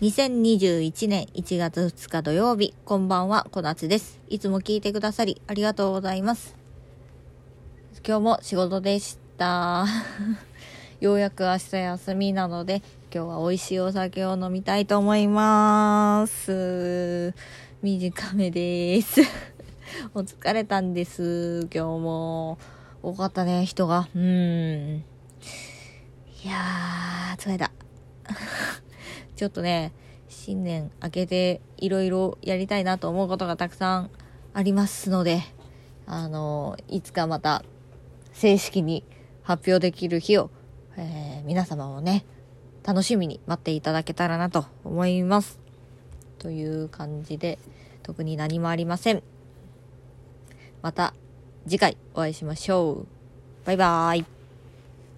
2021年1月2日土曜日、こんばんは、こなつです。いつも聞いてくださり、ありがとうございます。今日も仕事でした。ようやく明日休みなので、今日は美味しいお酒を飲みたいと思います。短めです。お疲れたんです、今日も。多かったね、人が。うん。いやー、疲れた。ちょっとね、新年明けていろいろやりたいなと思うことがたくさんありますので、あの、いつかまた正式に発表できる日を、えー皆様もね、楽しみに待っていただけたらなと思います。という感じで、特に何もありません。また次回お会いしましょう。バイバーイ。